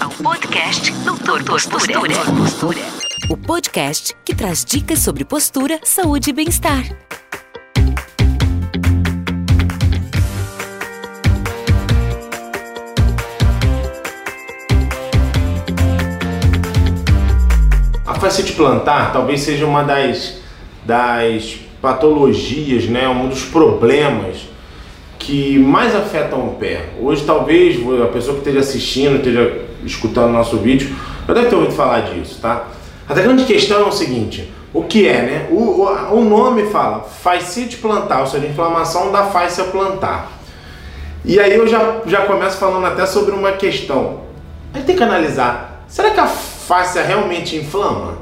ao podcast Doutor Postura. Postura. O podcast que traz dicas sobre postura, saúde e bem-estar. A fascite plantar talvez seja uma das, das patologias, né, um dos problemas que mais afetam o pé. Hoje talvez a pessoa que esteja assistindo, esteja escutando nosso vídeo, já deve ter ouvido falar disso, tá? A grande questão é o seguinte, o que é, né? O, o, o nome fala fascite plantar, ou seja, inflamação da face plantar. E aí eu já, já começo falando até sobre uma questão. A gente tem que analisar, será que a face realmente inflama?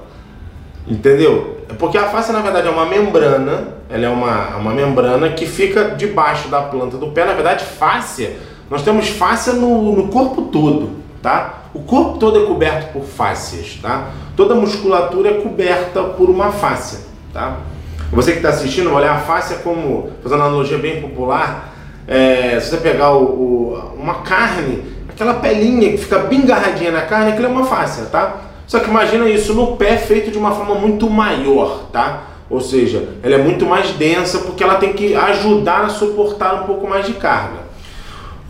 Entendeu? Porque a face na verdade é uma membrana, ela é uma, uma membrana que fica debaixo da planta do pé. Na verdade, fáscia, nós temos fáscia no, no corpo todo, tá? O corpo todo é coberto por fáscias, tá? Toda musculatura é coberta por uma fáscia, tá? Você que está assistindo, olhar a fáscia como, fazendo uma analogia bem popular, é, se você pegar o, o, uma carne, aquela pelinha que fica bem garradinha na carne, aquilo é uma fáscia, tá? Só que imagina isso no pé feito de uma forma muito maior, tá? Ou seja, ela é muito mais densa porque ela tem que ajudar a suportar um pouco mais de carga.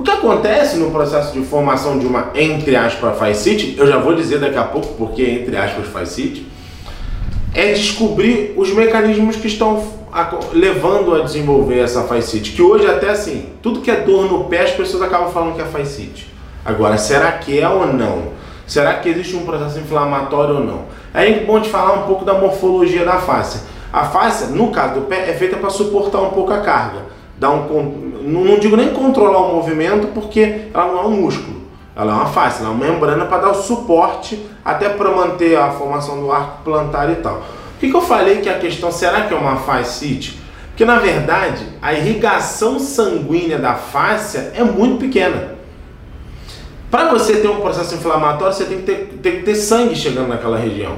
O que acontece no processo de formação de uma, entre aspas, fascite, eu já vou dizer daqui a pouco porque entre aspas fascite, é descobrir os mecanismos que estão levando a desenvolver essa fascite. Que hoje até assim, tudo que é dor no pé as pessoas acabam falando que é fascite. Agora, será que é ou não? Será que existe um processo inflamatório ou não? É bom de falar um pouco da morfologia da face. A face, no caso do pé, é feita para suportar um pouco a carga. Dá um, não digo nem controlar o movimento, porque ela não é um músculo. Ela é uma face, ela é uma membrana para dar o suporte até para manter a formação do arco plantar e tal. Por que, que eu falei que a questão, será que é uma fascite? Porque na verdade a irrigação sanguínea da face é muito pequena. Para você ter um processo inflamatório, você tem que, ter, tem que ter sangue chegando naquela região.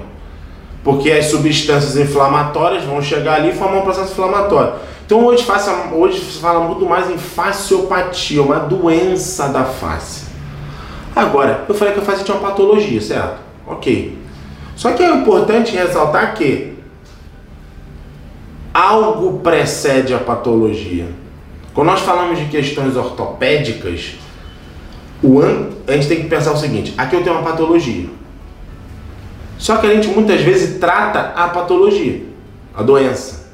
Porque as substâncias inflamatórias vão chegar ali e formar um processo inflamatório. Então hoje, faça, hoje se fala muito mais em faciopatia, uma doença da face. Agora, eu falei que a face tinha uma patologia, certo? Ok. Só que é importante ressaltar que algo precede a patologia. Quando nós falamos de questões ortopédicas, o an... a gente tem que pensar o seguinte: aqui eu tenho uma patologia. Só que a gente muitas vezes trata a patologia, a doença.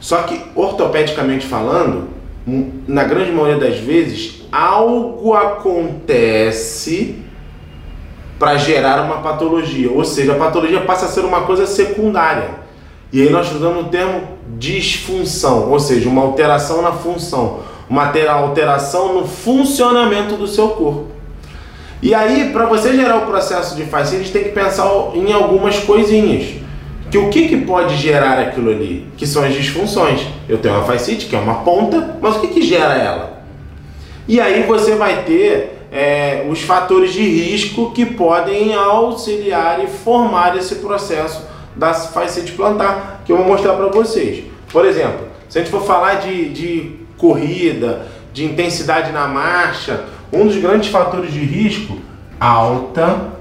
Só que ortopedicamente falando, na grande maioria das vezes, algo acontece para gerar uma patologia, ou seja, a patologia passa a ser uma coisa secundária. E aí nós usamos o termo disfunção, ou seja, uma alteração na função uma alteração no funcionamento do seu corpo. E aí, para você gerar o processo de fascite, tem que pensar em algumas coisinhas. Que o que, que pode gerar aquilo ali? Que são as disfunções. Eu tenho uma fascite, que é uma ponta, mas o que, que gera ela? E aí você vai ter é, os fatores de risco que podem auxiliar e formar esse processo da fascite plantar, que eu vou mostrar para vocês. Por exemplo, se a gente for falar de, de corrida, de intensidade na marcha, um dos grandes fatores de risco, alta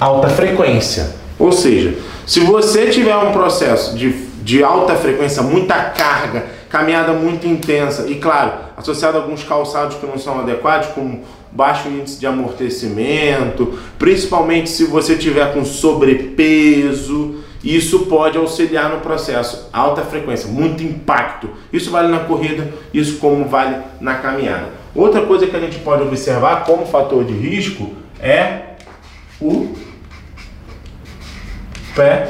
alta frequência. Ou seja, se você tiver um processo de, de alta frequência, muita carga, caminhada muito intensa e, claro, associado a alguns calçados que não são adequados, como baixo índice de amortecimento, principalmente se você tiver com sobrepeso, isso pode auxiliar no processo. Alta frequência, muito impacto. Isso vale na corrida, isso como vale na caminhada. Outra coisa que a gente pode observar como fator de risco é o pé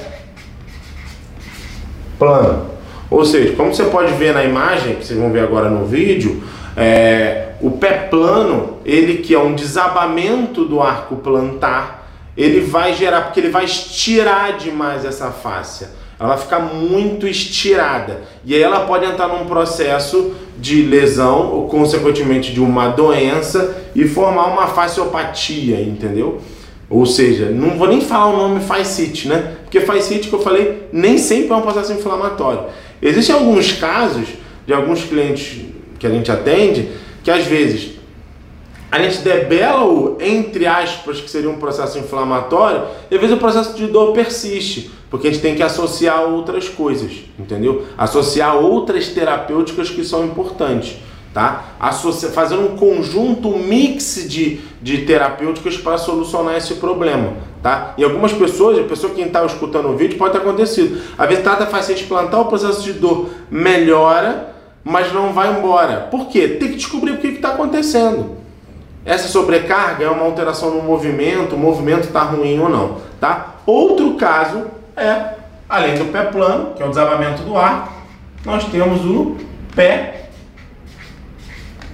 plano. Ou seja, como você pode ver na imagem, que vocês vão ver agora no vídeo, é, o pé plano, ele que é um desabamento do arco plantar, ele vai gerar, porque ele vai estirar demais essa fáscia. Ela vai ficar muito estirada. E aí ela pode entrar num processo de lesão, ou consequentemente de uma doença, e formar uma fasciopatia, entendeu? Ou seja, não vou nem falar o nome fascite, né? Porque fascite, que eu falei, nem sempre é um processo inflamatório. Existem alguns casos de alguns clientes que a gente atende que às vezes a gente debela o, entre aspas, que seria um processo inflamatório, e às vezes o processo de dor persiste, porque a gente tem que associar outras coisas, entendeu? Associar outras terapêuticas que são importantes, tá? Associa, fazer um conjunto mix de, de terapêuticas para solucionar esse problema, tá? E algumas pessoas, a pessoa que está escutando o vídeo, pode ter acontecido. Às vezes trata paciente plantar, o processo de dor melhora, mas não vai embora. Por quê? Tem que descobrir o que está acontecendo. Essa sobrecarga é uma alteração no movimento, o movimento está ruim ou não, tá? Outro caso é, além do pé plano, que é o desabamento do ar, nós temos o pé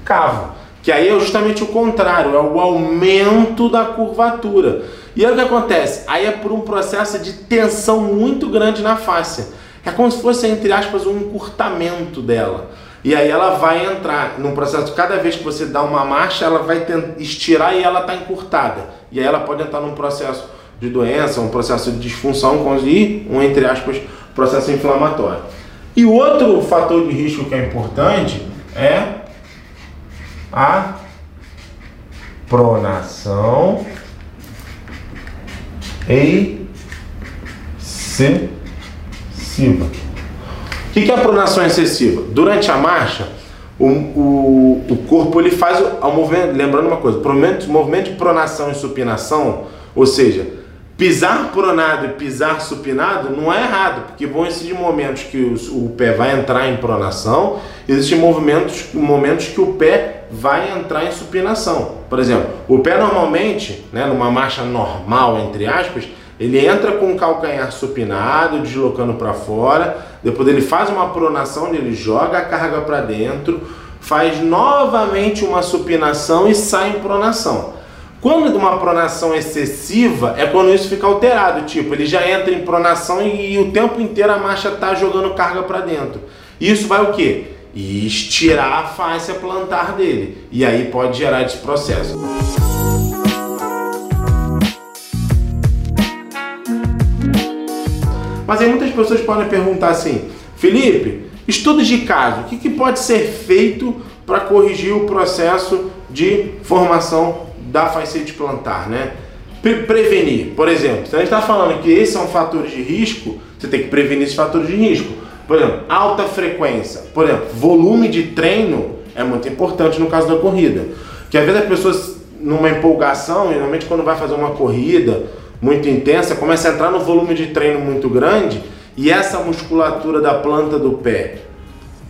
cavo, que aí é justamente o contrário, é o aumento da curvatura. E aí o que acontece? Aí é por um processo de tensão muito grande na face. É como se fosse, entre aspas, um encurtamento dela. E aí ela vai entrar num processo, cada vez que você dá uma marcha, ela vai estirar e ela está encurtada. E aí ela pode entrar num processo de doença, um processo de disfunção e um, entre aspas, processo inflamatório. E outro fator de risco que é importante é a pronação excessiva. O que é a pronação excessiva? Durante a marcha, o, o, o corpo ele faz o, o movimento, lembrando uma coisa, movimento, movimento de pronação e supinação, ou seja, pisar pronado e pisar supinado não é errado, porque vão existir momentos que o, o pé vai entrar em pronação, existem movimentos, momentos que o pé vai entrar em supinação. Por exemplo, o pé normalmente, né, numa marcha normal, entre aspas, ele entra com o calcanhar supinado, deslocando para fora, depois ele faz uma pronação, ele joga a carga para dentro, faz novamente uma supinação e sai em pronação. Quando uma pronação excessiva, é quando isso fica alterado, tipo, ele já entra em pronação e, e o tempo inteiro a marcha está jogando carga para dentro. Isso vai o quê? Estirar a face plantar dele. E aí pode gerar esse processo. Mas aí muitas pessoas podem perguntar assim, Felipe, estudos de caso, o que, que pode ser feito para corrigir o processo de formação da facete plantar, né? Pre prevenir, por exemplo, se a gente está falando que esses são fatores de risco, você tem que prevenir esses fatores de risco. Por exemplo, alta frequência, por exemplo, volume de treino é muito importante no caso da corrida. Que às vezes as pessoas, numa empolgação, normalmente quando vai fazer uma corrida, muito intensa, começa a entrar no volume de treino muito grande e essa musculatura da planta do pé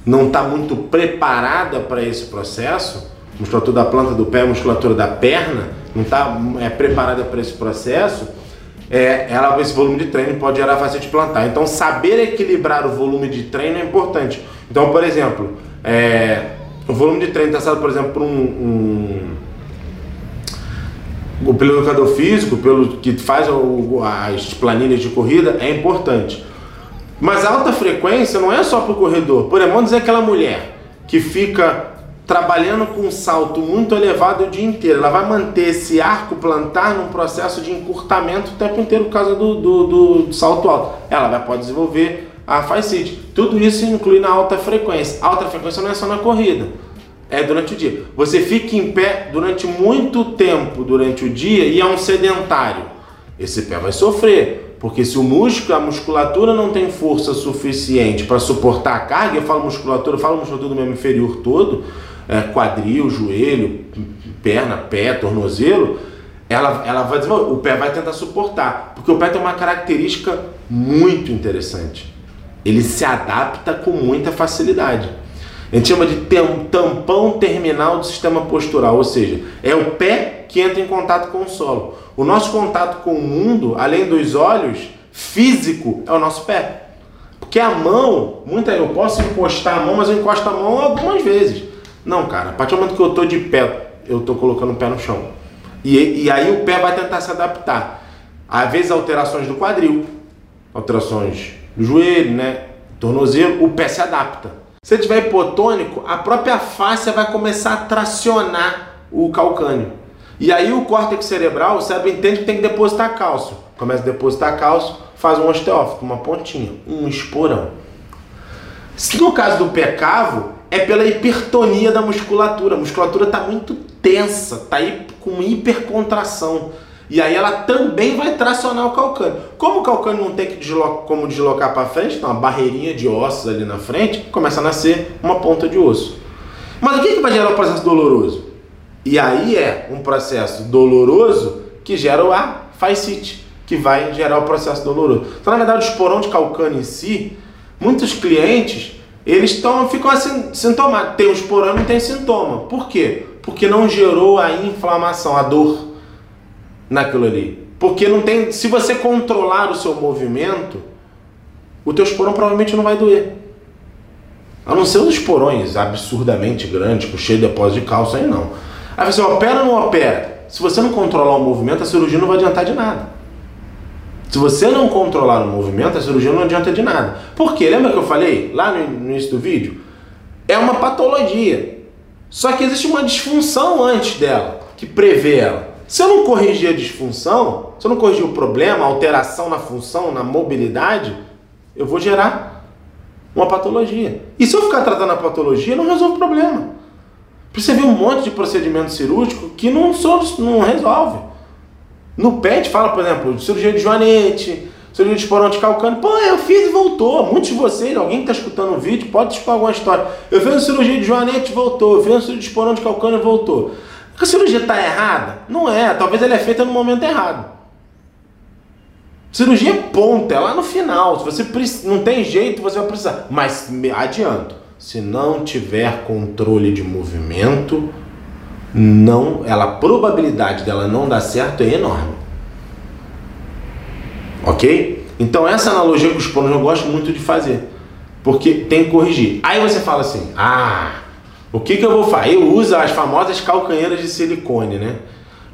não está muito preparada para esse processo, musculatura da planta do pé, musculatura da perna, não está é, preparada para esse processo, é, ela, esse volume de treino pode gerar facete plantar. Então, saber equilibrar o volume de treino é importante. Então, por exemplo, é, o volume de treino está por exemplo, por um, um pelo educador físico, pelo que faz as planilhas de corrida, é importante. Mas alta frequência não é só para o corredor. Por exemplo, vamos dizer aquela mulher que fica trabalhando com um salto muito elevado o dia inteiro. Ela vai manter esse arco plantar num processo de encurtamento o tempo inteiro por causa do, do, do salto alto. Ela vai pode desenvolver a fascite. Tudo isso inclui na alta frequência. Alta frequência não é só na corrida é durante o dia. Você fica em pé durante muito tempo durante o dia e é um sedentário. Esse pé vai sofrer, porque se o músculo, a musculatura não tem força suficiente para suportar a carga, eu falo musculatura, eu falo musculatura do membro inferior todo, é, quadril, joelho, perna, pé, tornozelo, ela, ela vai desenvolver, o pé vai tentar suportar, porque o pé tem uma característica muito interessante. Ele se adapta com muita facilidade. A gente chama de tampão terminal do sistema postural, ou seja, é o pé que entra em contato com o solo. O nosso contato com o mundo, além dos olhos, físico, é o nosso pé. Porque a mão, muita, eu posso encostar a mão, mas eu encosto a mão algumas vezes. Não, cara, a partir do momento que eu estou de pé, eu estou colocando o pé no chão. E, e aí o pé vai tentar se adaptar. Às vezes alterações do quadril, alterações do joelho, né? Tornozelo, o pé se adapta. Se tiver hipotônico, a própria face vai começar a tracionar o calcânio. E aí o córtex cerebral, o cérebro entende que tem que depositar cálcio. Começa a depositar cálcio, faz um osteófito, uma pontinha, um esporão. No caso do pé cavo, é pela hipertonia da musculatura. A musculatura está muito tensa, está com hipercontração. E aí ela também vai tracionar o calcâneo. Como o calcâneo não tem que como deslocar para frente, então uma barreirinha de ossos ali na frente, começa a nascer uma ponta de osso. Mas o que, que vai gerar o processo doloroso? E aí é um processo doloroso que gera a fascite, que vai gerar o processo doloroso. Então, na verdade, o esporão de calcâneo em si, muitos clientes, eles tão, ficam assim, sintomáticos. Tem o esporão e não tem sintoma. Por quê? Porque não gerou a inflamação, a dor naquilo ali. Porque não tem. Se você controlar o seu movimento, o teu esporão provavelmente não vai doer. A não ser os esporões absurdamente grandes, com cheio de depósito de cálcio aí não. Aí você opera ou não opera? Se você não controlar o movimento, a cirurgia não vai adiantar de nada. Se você não controlar o movimento, a cirurgia não adianta de nada. Por quê? Lembra que eu falei lá no início do vídeo? É uma patologia. Só que existe uma disfunção antes dela, que prevê ela. Se eu não corrigir a disfunção, se eu não corrigir o problema, a alteração na função, na mobilidade, eu vou gerar uma patologia. E se eu ficar tratando a patologia, não resolve o problema. Você vê um monte de procedimento cirúrgico que não, não resolve. No PET fala, por exemplo, cirurgia de joanete, cirurgia de esporão de calcâneo. Pô, eu fiz e voltou. Muitos de vocês, alguém que está escutando o vídeo, pode te alguma história. Eu fiz uma cirurgia de joanete e voltou. Eu fiz uma cirurgia de esporão de calcâneo e voltou. A cirurgia está errada? Não é. Talvez ela é feita no momento errado. Cirurgia é ponta, é lá no final. Se você não tem jeito, você vai precisar. Mas adianto, se não tiver controle de movimento, não, ela a probabilidade dela não dar certo é enorme. OK? Então essa analogia com os planos eu gosto muito de fazer, porque tem que corrigir. Aí você fala assim: "Ah, o que, que eu vou fazer? Eu uso as famosas calcanheiras de silicone, né?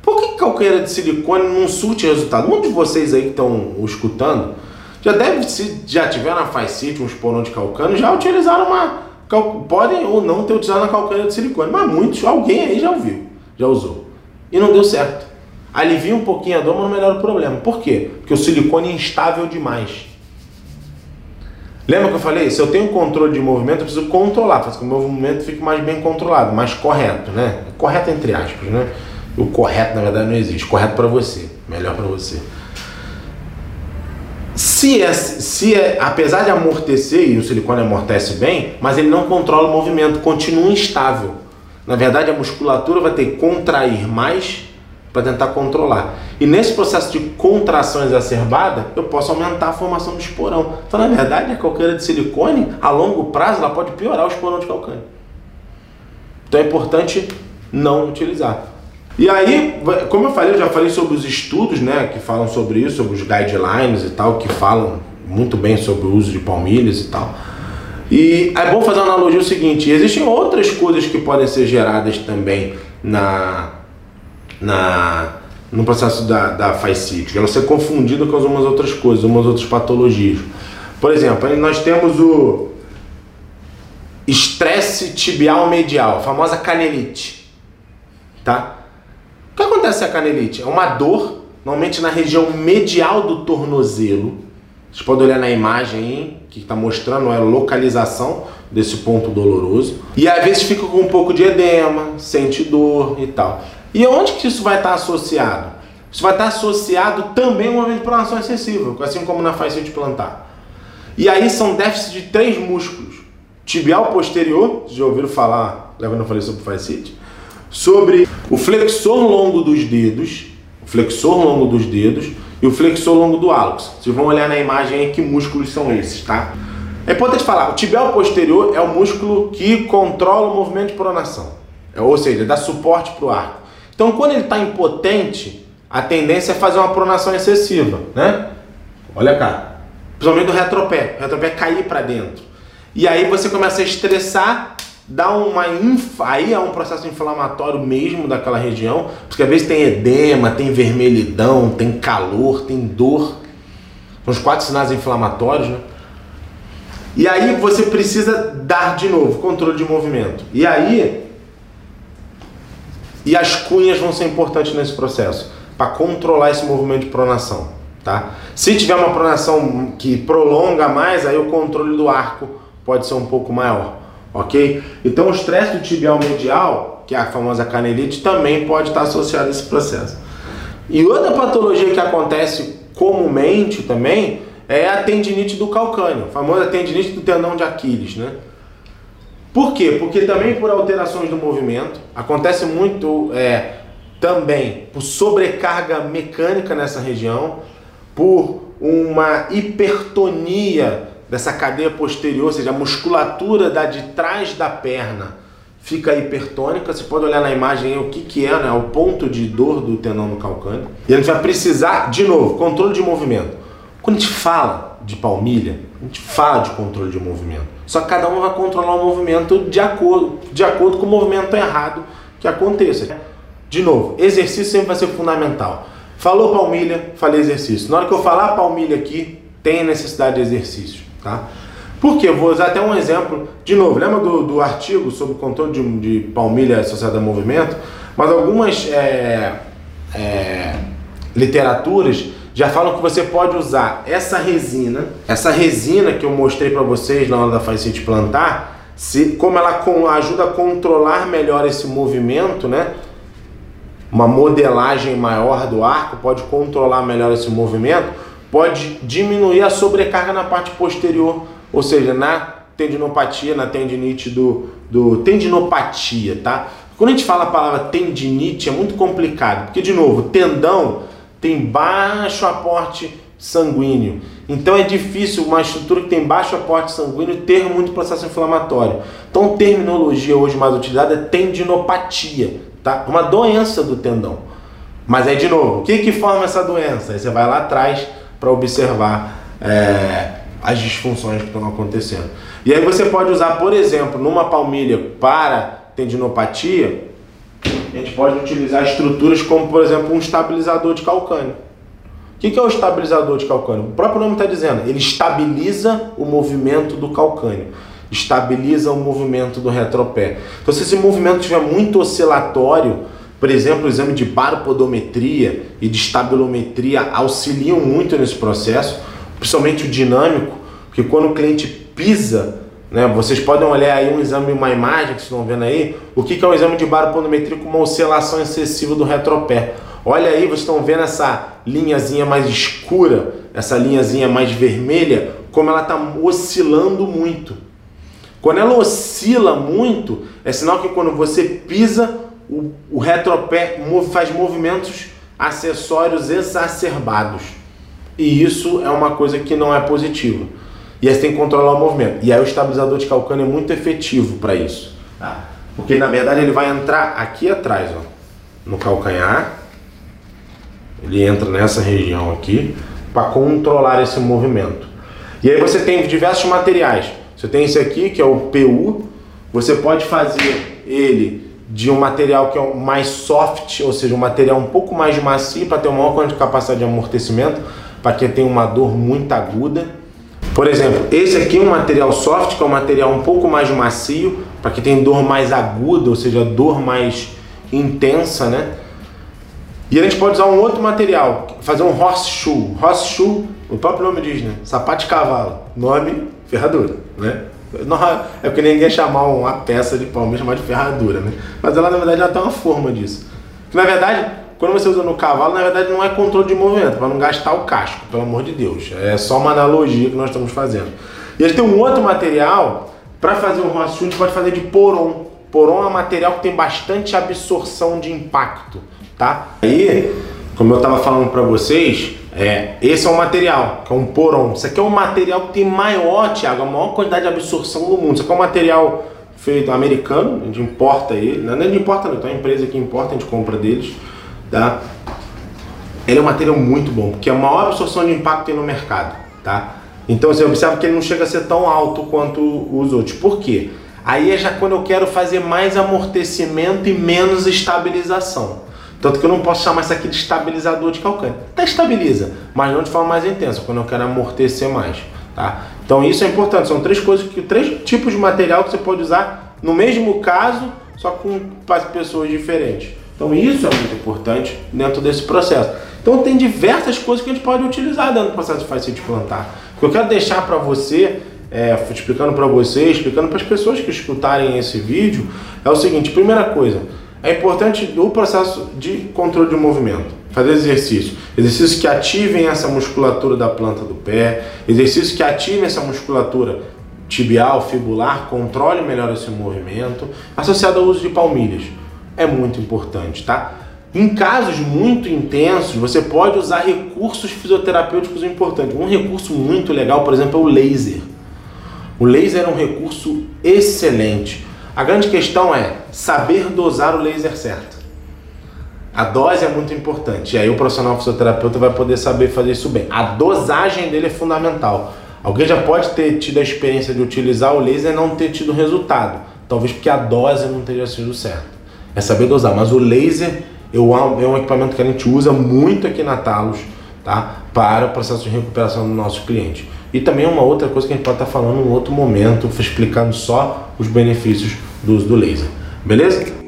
Por que calcanheira de silicone não surte resultado? Muitos de vocês aí que estão escutando já deve se já tiveram na Facite um esporão de calcânio, já utilizaram uma podem ou não ter utilizado na calcanheira de silicone, mas muitos, alguém aí já ouviu, já usou. E não deu certo. Alivia um pouquinho a dor, mas não melhora o problema. Por quê? Porque o silicone é instável demais. Lembra que eu falei? Se eu tenho controle de movimento, eu preciso controlar, com que o meu movimento fique mais bem controlado, mais correto, né? Correto entre aspas, né? O correto, na verdade, não existe. Correto para você, melhor para você. Se é, se é, apesar de amortecer, e o silicone amortece bem, mas ele não controla o movimento, continua instável. Na verdade, a musculatura vai ter que contrair mais para tentar controlar. E nesse processo de contração exacerbada, eu posso aumentar a formação do esporão. Então, na verdade, a calcanha de silicone, a longo prazo, ela pode piorar o esporão de calcânio. Então é importante não utilizar. E aí, como eu falei, eu já falei sobre os estudos, né, que falam sobre isso, sobre os guidelines e tal, que falam muito bem sobre o uso de palmilhas e tal. E é bom fazer uma analogia o seguinte, existem outras coisas que podem ser geradas também na na, no processo da, da fascite, ela ser confundida com algumas outras coisas, algumas outras patologias. Por exemplo, nós temos o estresse tibial medial, a famosa canelite. Tá? Que acontece a canelite? É uma dor, normalmente na região medial do tornozelo. Vocês podem olhar na imagem aí, que está mostrando a localização desse ponto doloroso. E às vezes fica com um pouco de edema, sente dor e tal. E onde que isso vai estar associado? Isso vai estar associado também a um de pronação excessiva, assim como na fascite plantar. E aí são déficits de três músculos. Tibial posterior, já ouviram falar, quando eu falei sobre fascite, sobre o flexor longo dos dedos, o flexor longo dos dedos e o flexor longo do hálux. Vocês vão olhar na imagem aí que músculos são esses, tá? É importante falar, o tibial posterior é o músculo que controla o movimento de pronação. É, ou seja, dá suporte para o arco. Então, quando ele está impotente, a tendência é fazer uma pronação excessiva, né? Olha cá. Principalmente do retropé. O retropé cair para dentro. E aí você começa a estressar, dá uma inf... aí é um processo inflamatório mesmo daquela região, porque às vezes tem edema, tem vermelhidão, tem calor, tem dor. São os quatro sinais inflamatórios, né? E aí você precisa dar de novo controle de movimento. E aí e as cunhas vão ser importantes nesse processo para controlar esse movimento de pronação. tá? Se tiver uma pronação que prolonga mais, aí o controle do arco pode ser um pouco maior, ok? Então o estresse do tibial medial, que é a famosa canelite, também pode estar associado a esse processo. E outra patologia que acontece comumente também é a tendinite do calcâneo, a famosa tendinite do tendão de Aquiles, né? Por quê? Porque também por alterações do movimento, acontece muito é, também por sobrecarga mecânica nessa região, por uma hipertonia dessa cadeia posterior, ou seja, a musculatura da de trás da perna fica hipertônica. Você pode olhar na imagem aí o que, que é né, o ponto de dor do tendão no calcâneo. E a gente vai precisar, de novo, controle de movimento. Quando a gente fala de palmilha, a gente fala de controle de movimento. Só que cada um vai controlar o movimento de acordo, de acordo com o movimento errado que aconteça. De novo, exercício sempre vai ser fundamental. Falou palmilha, falei exercício. Na hora que eu falar palmilha aqui, tem necessidade de exercício, tá? Quê? Vou usar até um exemplo. De novo, lembra do, do artigo sobre o controle de, de palmilha associada a movimento? Mas algumas é, é, literaturas já falam que você pode usar essa resina, essa resina que eu mostrei para vocês na hora da fascite plantar, se, como ela ajuda a controlar melhor esse movimento, né? Uma modelagem maior do arco pode controlar melhor esse movimento, pode diminuir a sobrecarga na parte posterior, ou seja, na tendinopatia, na tendinite do, do tendinopatia, tá? Quando a gente fala a palavra tendinite é muito complicado, porque de novo, tendão tem baixo aporte sanguíneo. Então é difícil uma estrutura que tem baixo aporte sanguíneo ter muito processo inflamatório. Então terminologia hoje mais utilizada é tendinopatia, tá? Uma doença do tendão. Mas aí de novo, o que que forma essa doença? Aí você vai lá atrás para observar é, as disfunções que estão acontecendo. E aí você pode usar, por exemplo, numa palmilha para tendinopatia, a gente pode utilizar estruturas como, por exemplo, um estabilizador de calcânio. O que é o estabilizador de calcânio? O próprio nome está dizendo, ele estabiliza o movimento do calcânio, estabiliza o movimento do retropé. Então, se esse movimento estiver muito oscilatório, por exemplo, o exame de baropodometria e de estabilometria auxiliam muito nesse processo, principalmente o dinâmico, porque quando o cliente pisa né? Vocês podem olhar aí um exame, uma imagem que vocês estão vendo aí, o que, é um exame de baroponometria com uma oscilação excessiva do retropé. Olha aí, vocês estão vendo essa linhazinha mais escura, essa linhazinha mais vermelha, como ela está oscilando muito. Quando ela oscila muito, é sinal que quando você pisa, o, o retropé faz movimentos acessórios exacerbados. E isso é uma coisa que não é positiva. E aí você tem que controlar o movimento. E aí o estabilizador de calcânio é muito efetivo para isso. Tá? Porque na verdade ele vai entrar aqui atrás, ó, no calcanhar. Ele entra nessa região aqui para controlar esse movimento. E aí você tem diversos materiais. Você tem esse aqui que é o PU. Você pode fazer ele de um material que é mais soft, ou seja, um material um pouco mais macio para ter uma maior capacidade de amortecimento, para quem tem uma dor muito aguda. Por exemplo, esse aqui é um material soft, que é um material um pouco mais macio, para quem tem dor mais aguda, ou seja, dor mais intensa, né? E a gente pode usar um outro material, fazer um horseshoe. Horseshoe, o próprio nome diz, né? Sapato de cavalo. Nome, ferradura, né? É porque ninguém chamar uma peça de palmeira chamar de ferradura, né? Mas ela, na verdade, já tem uma forma disso. Que, na verdade, quando você usa no cavalo, na verdade não é controle de movimento, para não gastar o casco, pelo amor de Deus. É só uma analogia que nós estamos fazendo. E gente tem um outro material, para fazer um horseshoe, a gente pode fazer de poron. Poron é um material que tem bastante absorção de impacto, tá? Aí, como eu estava falando para vocês, é, esse é um material, que é um poron. Isso aqui é um material que tem maior, Thiago, a maior quantidade de absorção do mundo. Isso aqui é um material feito americano, a gente importa ele, não é de importa não, então é a empresa que importa, a gente compra deles tá? Ele é um material muito bom, porque é a maior absorção de impacto tem no mercado, tá? Então você observa que ele não chega a ser tão alto quanto os outros. Por quê? Aí é já quando eu quero fazer mais amortecimento e menos estabilização. Tanto que eu não posso chamar isso aqui de estabilizador de calcânio. Até estabiliza, mas não de forma mais intensa, quando eu quero amortecer mais. Tá? Então isso é importante. São três coisas que três tipos de material que você pode usar no mesmo caso, só com pessoas diferentes. Então isso é muito importante dentro desse processo. Então tem diversas coisas que a gente pode utilizar dentro do processo de facete plantar. O que eu quero deixar para você, é, explicando para você, explicando para as pessoas que escutarem esse vídeo, é o seguinte: primeira coisa, é importante do processo de controle de movimento. Fazer exercício. Exercícios que ativem essa musculatura da planta do pé, exercícios que ativem essa musculatura tibial, fibular, controle melhor esse movimento, associado ao uso de palmilhas. É muito importante, tá? Em casos muito intensos, você pode usar recursos fisioterapêuticos importantes. Um recurso muito legal, por exemplo, é o laser. O laser é um recurso excelente. A grande questão é saber dosar o laser certo. A dose é muito importante. E aí o profissional fisioterapeuta vai poder saber fazer isso bem. A dosagem dele é fundamental. Alguém já pode ter tido a experiência de utilizar o laser e não ter tido resultado. Talvez porque a dose não tenha sido certa. É saber dosar. Mas o laser eu, é um equipamento que a gente usa muito aqui na Talos, tá? Para o processo de recuperação do nosso cliente. E também uma outra coisa que a gente pode estar falando em outro momento, explicando só os benefícios do uso do laser. Beleza?